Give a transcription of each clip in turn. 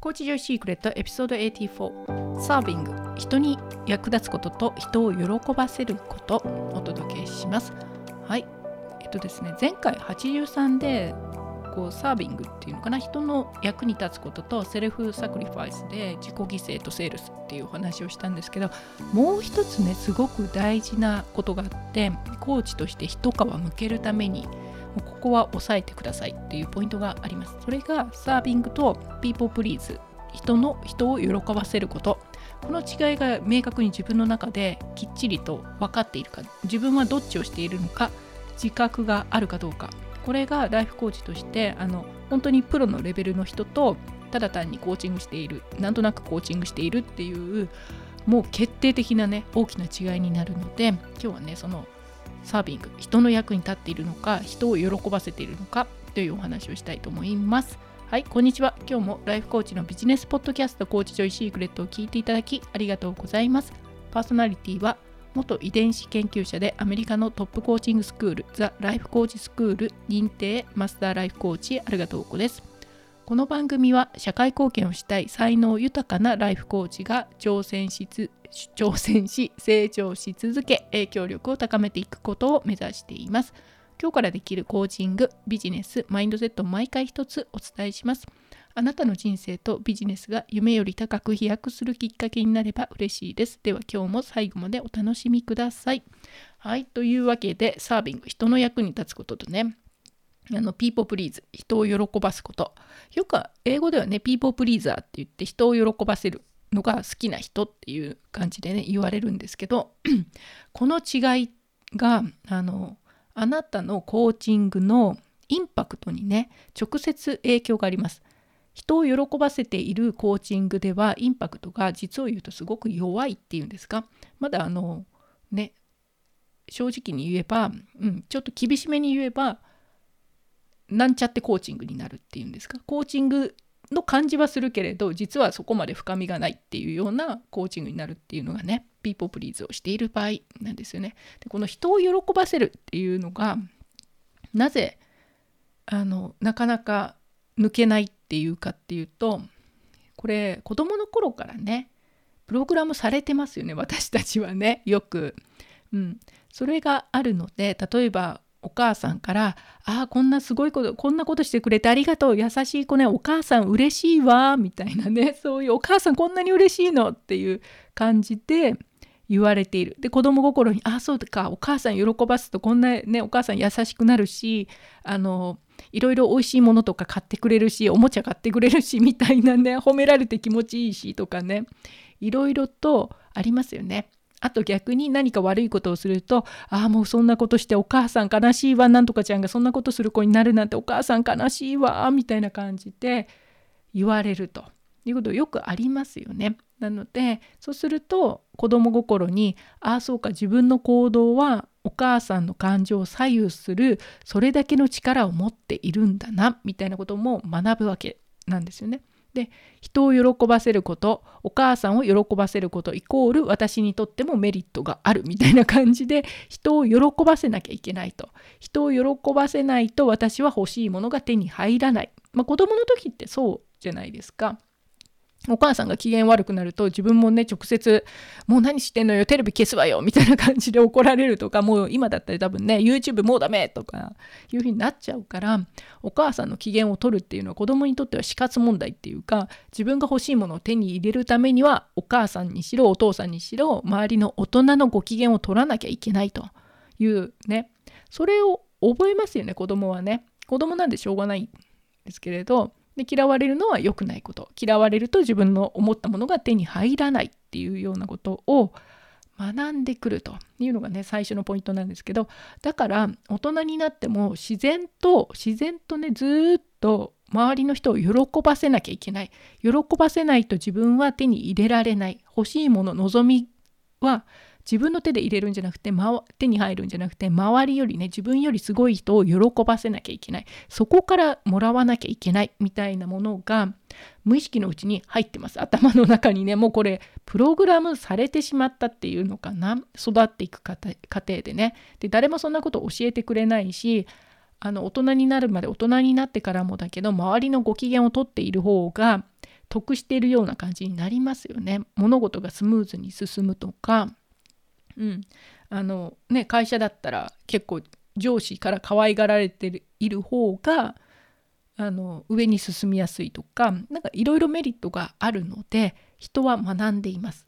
コーチジョイシークレットエピソード84 serving 人に役立つことと人を喜ばせることお届けしますはいえっとですね前回83でこうサービングっていうのかな人の役に立つことと self-sacrifice で自己犠牲とセールスっていうお話をしたんですけどもう一つねすごく大事なことがあってコーチとして一皮むけるためにここは押さえてくださいっていうポイントがあります。それがサービングとピーポープリーズ人の人を喜ばせることこの違いが明確に自分の中できっちりと分かっているか自分はどっちをしているのか自覚があるかどうかこれがライフコーチとしてあの本当にプロのレベルの人とただ単にコーチングしているなんとなくコーチングしているっていうもう決定的なね大きな違いになるので今日はねそのserving 人の役に立っているのか人を喜ばせているのかというお話をしたいと思います。はいこんにちは。今日もライフコーチのビジネスポッドキャストコーチジョイシークレットを聞いていただきありがとうございます。パーソナリティは元遺伝子研究者でアメリカのトップコーチングスクールザ・ライフコーチスクール認定マスターライフコーチありがとうこです。この番組は社会貢献をしたい才能豊かなライフコーチが挑戦しつ挑戦し成長し続け影響力を高めていくことを目指しています。今日からできるコーチングビジネスマインドセットを毎回一つお伝えします。あなたの人生とビジネスが夢より高く飛躍するきっかけになれば嬉しいです。では今日も最後までお楽しみください。はいというわけでサービング人の役に立つこととねあの、ピーポープリーズ、人を喜ばすこと。よく英語ではね、ピーポープリーザーって言って人を喜ばせる。のが好きな人っていう感じでね、言われるんですけど、この違いが、あの、あなたのコーチングのインパクトにね、直接影響があります。人を喜ばせているコーチングではインパクトが実を言うとすごく弱いっていうんですか？まだあのね正直に言えば、うん、ちょっと厳しめに言えばなんちゃってコーチングになるっていうんですか？コーチングの感じはするけれど実はそこまで深みがないっていうようなコーチングになるっていうのがねピーポープリーズをしている場合なんですよね。でこの人を喜ばせるっていうのがなぜあのなかなか抜けないっていうかっていうとこれ子供の頃からねプログラムされてますよね私たちはねよく。うん、それがあるので例えばお母さんから「ああこんなすごいことこんなことしてくれてありがとう優しい子ねお母さん嬉しいわ」みたいなね そういう「お母さんこんなに嬉しいの」っていう感じで言われている。で子供心に「ああそうかお母さん喜ばすとこんなねお母さん優しくなるしあのいろいろ美味しいものとか買ってくれるしおもちゃ買ってくれるしみたいなね褒められて気持ちいいしとかねいろいろとありますよね。あと逆に何か悪いことをするとああもうそんなことしてお母さん悲しいわなんとかちゃんがそんなことする子になるなんてお母さん悲しいわみたいな感じで言われるということよくありますよね。なのでそうすると子供心にああそうか自分の行動はお母さんの感情を左右するそれだけの力を持っているんだなみたいなことも学ぶわけなんですよね。で人を喜ばせることお母さんを喜ばせることイコール私にとってもメリットがあるみたいな感じで人を喜ばせなきゃいけないと人を喜ばせないと私は欲しいものが手に入らない、まあ、子供の時ってそうじゃないですか。お母さんが機嫌悪くなると自分もね直接「もう何してんのよテレビ消すわよ」みたいな感じで怒られるとかもう今だったら多分ね YouTube もうダメとかいう風になっちゃうからお母さんの機嫌を取るっていうのは子供にとっては死活問題っていうか自分が欲しいものを手に入れるためにはお母さんにしろお父さんにしろ周りの大人のご機嫌を取らなきゃいけないと。いうね。それを覚えますよね子供はね。子供なんでしょうがないんですけれどで嫌われるのは良くないこと。嫌われると自分の思ったものが手に入らないっていうようなことを学んでくると。いうのがね最初のポイントなんですけど。だから大人になっても自然と自然とねずっと周りの人を喜ばせなきゃいけない。喜ばせないと自分は手に入れられない。欲しいもの望みは自分の手で入れるんじゃなくて、ま、手に入るんじゃなくて周りよりね自分よりすごい人を喜ばせなきゃいけない。そこからもらわなきゃいけないみたいなものが無意識のうちに入ってます。頭の中にねもうこれプログラムされてしまったっていうのかな。育っていく過程でね。で誰もそんなこと教えてくれないしあの大人になるまで大人になってからもだけど周りのご機嫌をとっている方が得しているような感じになりますよね。物事がスムーズに進むとか、うん。あのね、会社だったら結構上司から可愛がられている方があの上に進みやすいとかなんかいろいろメリットがあるので人は学んでいます。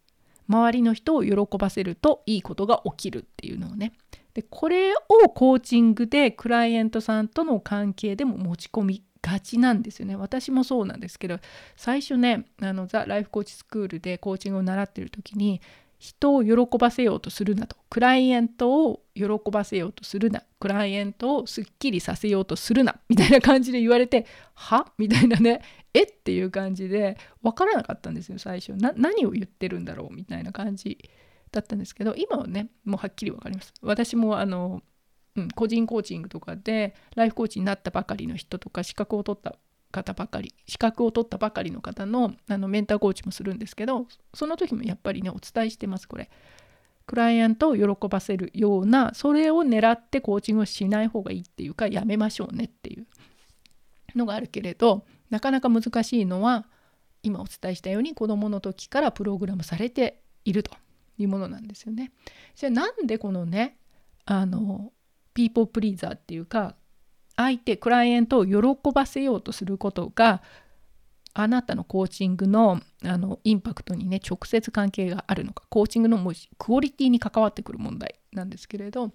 周りの人を喜ばせるといいことが起きるっていうのをね。でこれをコーチングでクライアントさんとの関係でも持ち込みがちなんですよね。私もそうなんですけど最初ねあのザ・ライフコーチスクールでコーチングを習ってる時に人を喜ばせようとするなと。クライアントを喜ばせようとするな。クライアントをすっきりさせようとするな。みたいな感じで言われては？みたいなね。え？っていう感じで分からなかったんですよ最初。何を言ってるんだろう？みたいな感じだったんですけど今はねもうはっきり分かります。私もあの、うん、個人コーチングとかでライフコーチになったばかりの人とか資格を取った方ばかり資格を取ったばかりの方のあのメンターコーチもするんですけどその時もやっぱりねお伝えしてますこれクライアントを喜ばせるようなそれを狙ってコーチングをしない方がいいっていうかやめましょうねっていうのがあるけれどなかなか難しいのは今お伝えしたように子どもの時からプログラムされているというものなんですよね。じゃあなんでこのねあのピーポープリーザーっていうか相手クライアントを喜ばせようとすることがあなたのコーチングのあのインパクトにね直接関係があるのかコーチングのもクオリティに関わってくる問題なんですけれど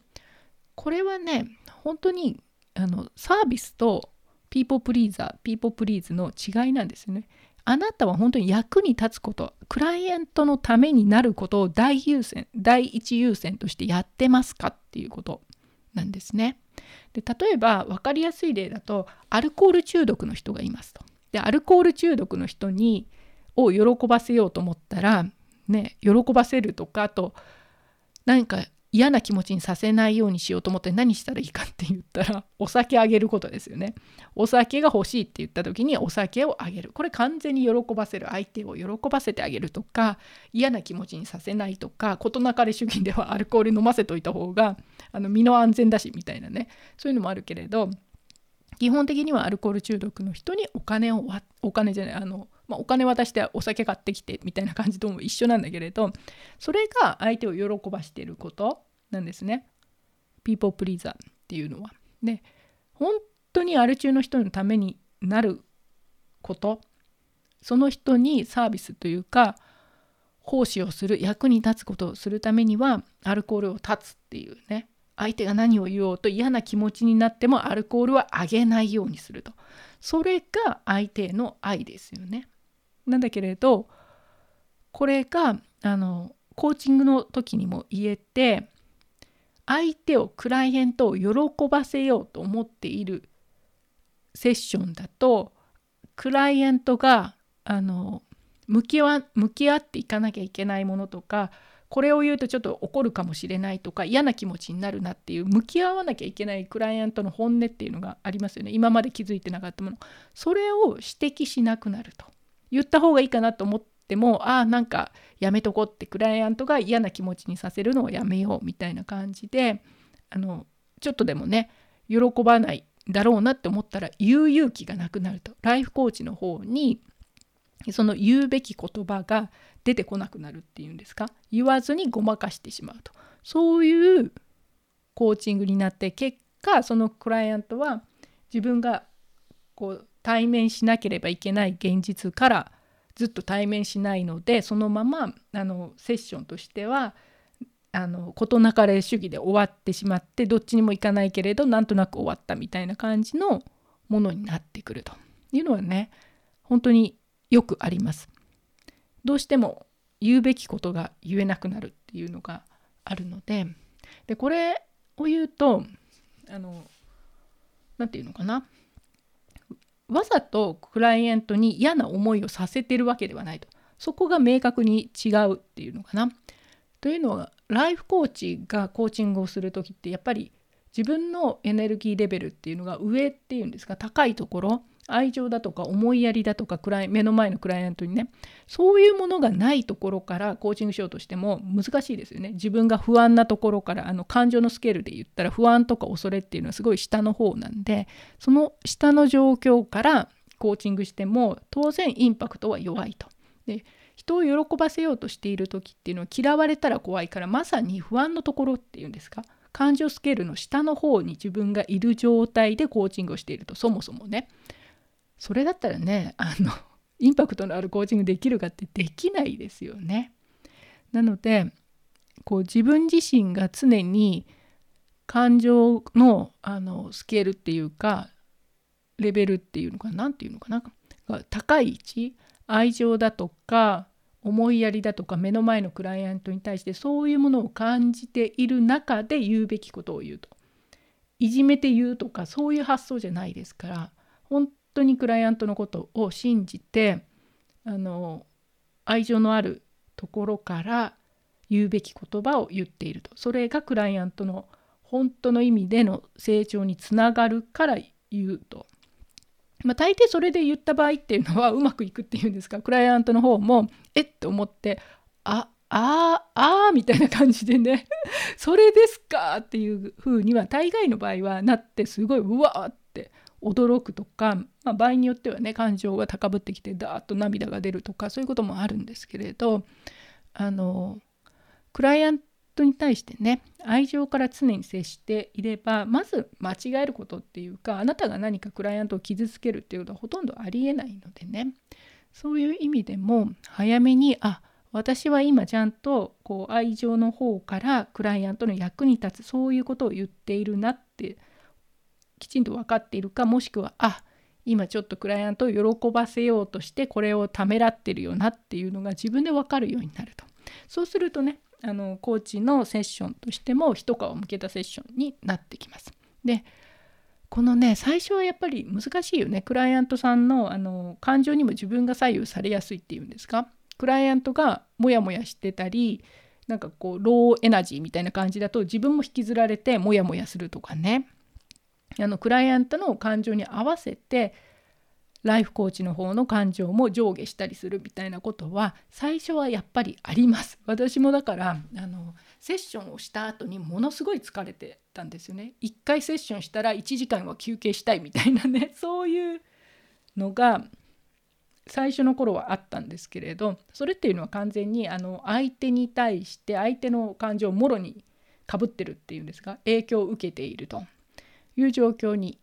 これはね本当にあのサービスと people pleaser people please の違いなんですよね。あなたは本当に役に立つことクライアントのためになることを大優先第一優先としてやってますかっていうことなんですね。で例えば分かりやすい例だとアルコール中毒の人がいますと。でアルコール中毒の人にを喜ばせようと思ったらね喜ばせるとかあと何か嫌な気持ちにさせないようにしようと思って何したらいいかって言ったら お酒あげることですよね。お酒が欲しいって言った時にお酒をあげる。これ完全に喜ばせる相手を喜ばせてあげるとか嫌な気持ちにさせないとか事なかれ主義ではアルコール飲ませといた方があの身の安全だしみたいなねそういうのもあるけれど基本的にはアルコール中毒の人にお金をお金じゃないあの、まあ、お金渡してお酒買ってきてみたいな感じとも一緒なんだけれどそれが相手を喜ばしていることなんですね。ピーポープリーザーっていうのは。で本当にアル中の人のためになることその人にサービスというか奉仕をする役に立つことをするためにはアルコールを断つっていうね相手が何を言おうと嫌な気持ちになってもアルコールはあげないようにするとそれが相手への愛ですよね。なんだけれどこれがあのコーチングの時にも言えて相手をクライアントを喜ばせようと思っているセッションだとクライアントがあの向き合向き合っていかなきゃいけないものとかこれを言うとちょっと怒るかもしれないとか嫌な気持ちになるなっていう向き合わなきゃいけないクライアントの本音っていうのがありますよね。今まで気づいてなかったもの。それを指摘しなくなると。言った方がいいかなと思ってもああなんかやめとこってクライアントが嫌な気持ちにさせるのをやめようみたいな感じであのちょっとでもね喜ばないだろうなって思ったら言う勇気がなくなると。ライフコーチの方にその言うべき言葉が出てこなくなるっていうんですか？言わずにごまかしてしまうと。そういうコーチングになって結果そのクライアントは自分がこう対面しなければいけない現実からずっと対面しないのでそのままあのセッションとしてはあの事なかれ主義で終わってしまってどっちにも行かないけれどなんとなく終わったみたいな感じのものになってくるというのはね本当によくあります。どうしても言うべきことが言えなくなるっていうのがあるのででこれを言うとあの何て言うのかな？わざとクライアントに嫌な思いをさせてるわけではないとそこが明確に違うっていうのかな。というのはライフコーチがコーチングをする時ってやっぱり自分のエネルギーレベルっていうのが上っていうんですか高いところ愛情だとか思いやりだとか目の前のクライアントにねそういうものがないところからコーチングしようとしても難しいですよね自分が不安なところからあの感情のスケールで言ったら不安とか恐れっていうのはすごい下の方なんでその下の状況からコーチングしても当然インパクトは弱いと。で人を喜ばせようとしている時っていうのは嫌われたら怖いからまさに不安のところっていうんですか感情スケールの下の方に自分がいる状態でコーチングをしているとそもそもねそれだったらねあの インパクトのあるコーチングできるかってできないですよね。なのでこう自分自身が常に感情のあのスケールっていうかレベルっていうのかな何て言うのかな高い位置愛情だとか思いやりだとか目の前のクライアントに対してそういうものを感じている中で言うべきことを言うと。いじめて言うとかそういう発想じゃないですから本当にクライアントのことを信じてあの愛情のあるところから言うべき言葉を言っていると。それがクライアントの本当の意味での成長につながるから言うと。まあ、大抵それで言った場合っていうのはうまくいくっていうんですか？クライアントの方もえっ？と思ってああああみたいな感じでね それですかっていう風には大概の場合はなってすごいうわーって驚くとか、まあ、場合によってはね感情が高ぶってきてダーッと涙が出るとかそういうこともあるんですけれどあのクライアントに対してね愛情から常に接していればまず間違えることっていうかあなたが何かクライアントを傷つけるっていうことはほとんどありえないのでね。そういう意味でも早めにあ私は今ちゃんとこう愛情の方からクライアントの役に立つそういうことを言っているなってきちんと分かっているかもしくはあ今ちょっとクライアントを喜ばせようとしてこれをためらってるよなっていうのが自分で分かるようになると。そうするとねあのコーチのセッションとしても一皮を向けたセッションになってきます。でこのね最初はやっぱり難しいよね。クライアントさんのあの感情にも自分が左右されやすいっていうんですか？クライアントがモヤモヤしてたりなんかこうローエナジーみたいな感じだと自分も引きずられてモヤモヤするとかね。あのクライアントの感情に合わせてライフコーチの方の感情も上下したりするみたいなことは最初はやっぱりあります。私もだからあのセッションをした後にものすごい疲れてたんですよね。1回セッションしたら1時間は休憩したいみたいなね そういうのが最初の頃はあったんですけれどそれっていうのは完全にあの相手に対して相手の感情をもろにかぶってるっていうんですか？影響を受けているという状況に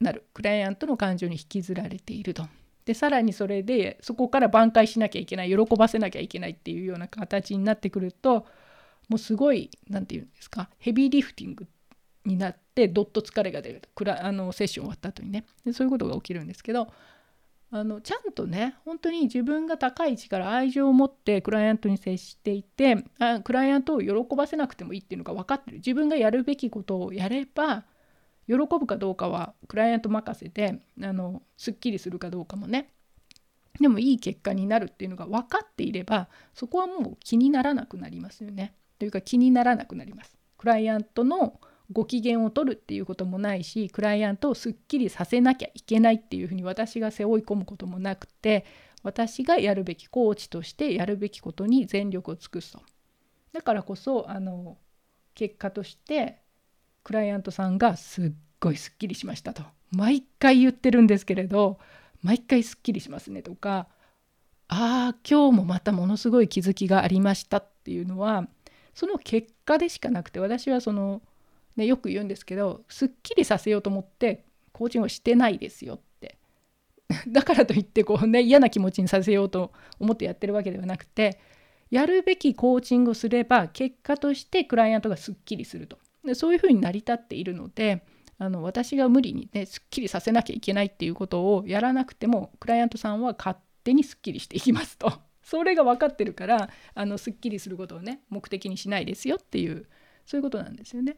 なる。クライアントの感情に引きずられていると。でさらにそれでそこから挽回しなきゃいけない喜ばせなきゃいけないっていうような形になってくるともうすごい何て言うんですかヘビーリフティングになってどっと疲れが出ると。あのセッション終わった後にね。でそういうことが起きるんですけどあのちゃんとね本当に自分が高い位置から愛情を持ってクライアントに接していてあクライアントを喜ばせなくてもいいっていうのが分かってる。自分がやるべきことをやれば喜ぶかどうかはクライアント任せであのすっきりするかどうかもねでもいい結果になるっていうのが分かっていればそこはもう気にならなくなりますよね。というか気にならなくなります。クライアントのご機嫌を取るっていうこともないしクライアントをすっきりさせなきゃいけないっていうふうに私が背負い込むこともなくて私がやるべきコーチとしてやるべきことに全力を尽くすと。だからこそあの結果としてクライアントさんがすっごいすっきりしましたと。毎回言ってるんですけれど毎回すっきりしますねとかああ今日もまたものすごい気づきがありましたっていうのはその結果でしかなくて私はその、ね、よく言うんですけどすっきりさせようと思ってコーチングをしてないですよって。だからといってこうね嫌な気持ちにさせようと思ってやってるわけではなくてやるべきコーチングをすれば結果としてクライアントがすっきりすると。でそういうふうに成り立っているのであの私が無理にねすっきりさせなきゃいけないっていうことをやらなくてもクライアントさんは勝手にすっきりしていきますと。それが分かってるからあのすっきりすることをね目的にしないですよっていうそういうことなんですよね。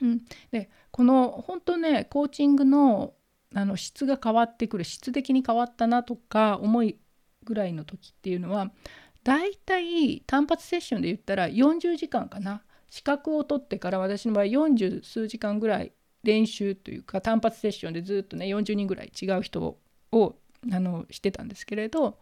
うん、でこの本当ねコーチングのあの質が変わってくる質的に変わったなとか思いぐらいの時っていうのはだいたい単発セッションで言ったら40時間かな。資格を取ってから私の場合40数時間ぐらい練習というか単発セッションでずっとね40人ぐらい違う人をあのしてたんですけれど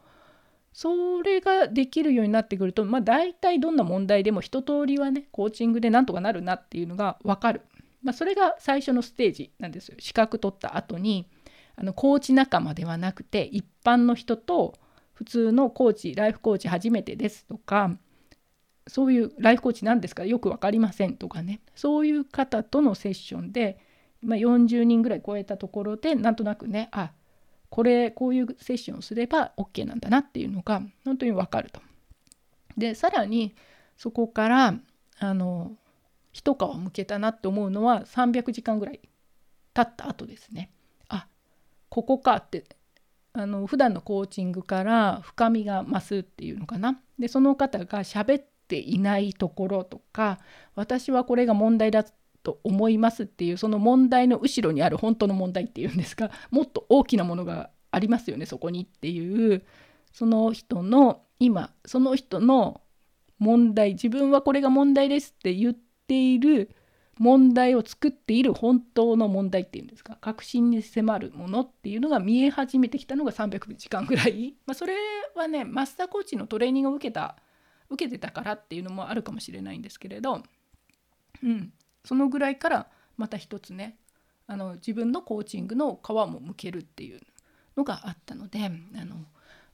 それができるようになってくるとまあ大体どんな問題でも一通りはねコーチングでなんとかなるなっていうのが分かる、まあ、それが最初のステージなんですよ。資格取った後にあのコーチ仲間ではなくて一般の人と普通のコーチライフコーチ初めてですとかそういうライフコーチなんですか？よく分かりませんとかねそういう方とのセッションで、まあ、40人ぐらい超えたところでなんとなくねあこれこういうセッションをすれば OK なんだなっていうのが本当に分かると。でさらにそこからあの一皮むけたなって思うのは300時間ぐらい経った後ですね。あここかってあの普段のコーチングから深みが増すっていうのかな。でその方が喋っていないところとか私はこれが問題だと思いますっていうその問題の後ろにある本当の問題っていうんですかもっと大きなものがありますよねそこにっていうその人の今その人の問題自分はこれが問題ですって言っている問題を作っている本当の問題っていうんですか確信に迫るものっていうのが見え始めてきたのが300時間ぐらい、まあ、それはねマスターコーチのトレーニングを受けた受けてたからっていうのもあるかもしれないんですけれど、うん、そのぐらいからまた一つねあの自分のコーチングの皮も向けるっていうのがあったのであの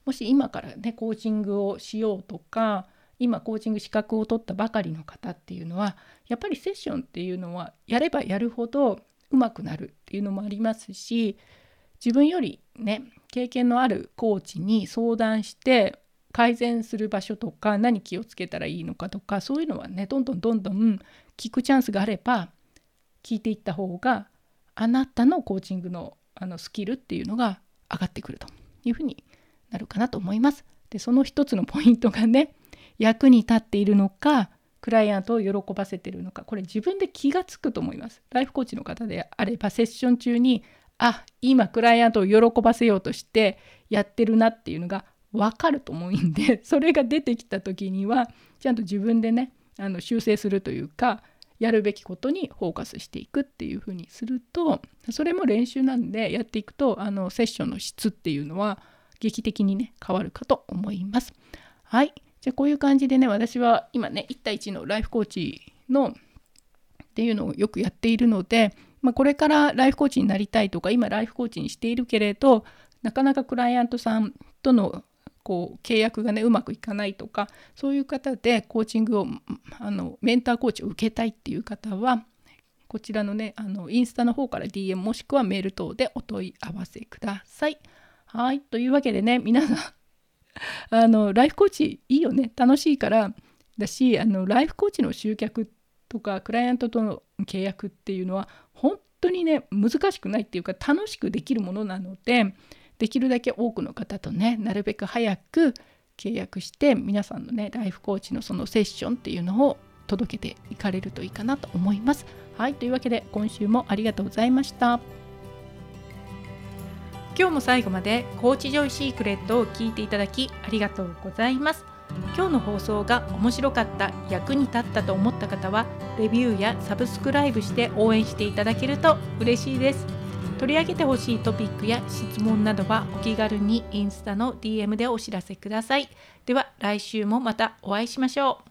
もし今からねコーチングをしようとか今コーチング資格を取ったばかりの方っていうのはやっぱりセッションっていうのはやればやるほど上手くなるっていうのもありますし自分よりね経験のあるコーチに相談して改善する場所とか何気をつけたらいいのかとかそういうのはねどんどんどんどん聞くチャンスがあれば聞いていった方があなたのコーチングのあのスキルっていうのが上がってくるというふうになるかなと思います。でその一つのポイントがね役に立っているのかクライアントを喜ばせているのかこれ自分で気が付くと思います。ライフコーチの方であればセッション中にあ今クライアントを喜ばせようとしてやってるなっていうのが分かると思うんで それが出てきた時にはちゃんと自分でねあの修正するというかやるべきことにフォーカスしていくっていうふうにするとそれも練習なんでやっていくとあのセッションの質っていうのは劇的にね変わるかと思います。はいじゃあこういう感じでね私は今ね1対1のライフコーチのっていうのをよくやっているので、まあ、これからライフコーチになりたいとか今ライフコーチにしているけれどなかなかクライアントさんとのこう契約がねうまくいかないとかそういう方でコーチングをあのメンターコーチを受けたいっていう方はこちらのねあのインスタの方から DM もしくはメール等でお問い合わせください。はいというわけでね皆さん あのライフコーチいいよね楽しいからだしあのライフコーチの集客とかクライアントとの契約っていうのは本当にね難しくないっていうか楽しくできるものなのでできるだけ多くの方とねなるべく早く契約して皆さんのねライフコーチのそのセッションっていうのを届けていかれるといいかなと思います。はいというわけで今週もありがとうございました。今日も最後までコーチジョイシークレットを聞いていただきありがとうございます今日の放送が面白かった役に立ったと思った方はレビューやサブスクライブして応援していただけると嬉しいです取り上げてほしいトピックや質問などはお気軽にインスタの DM でお知らせください。では来週もまたお会いしましょう。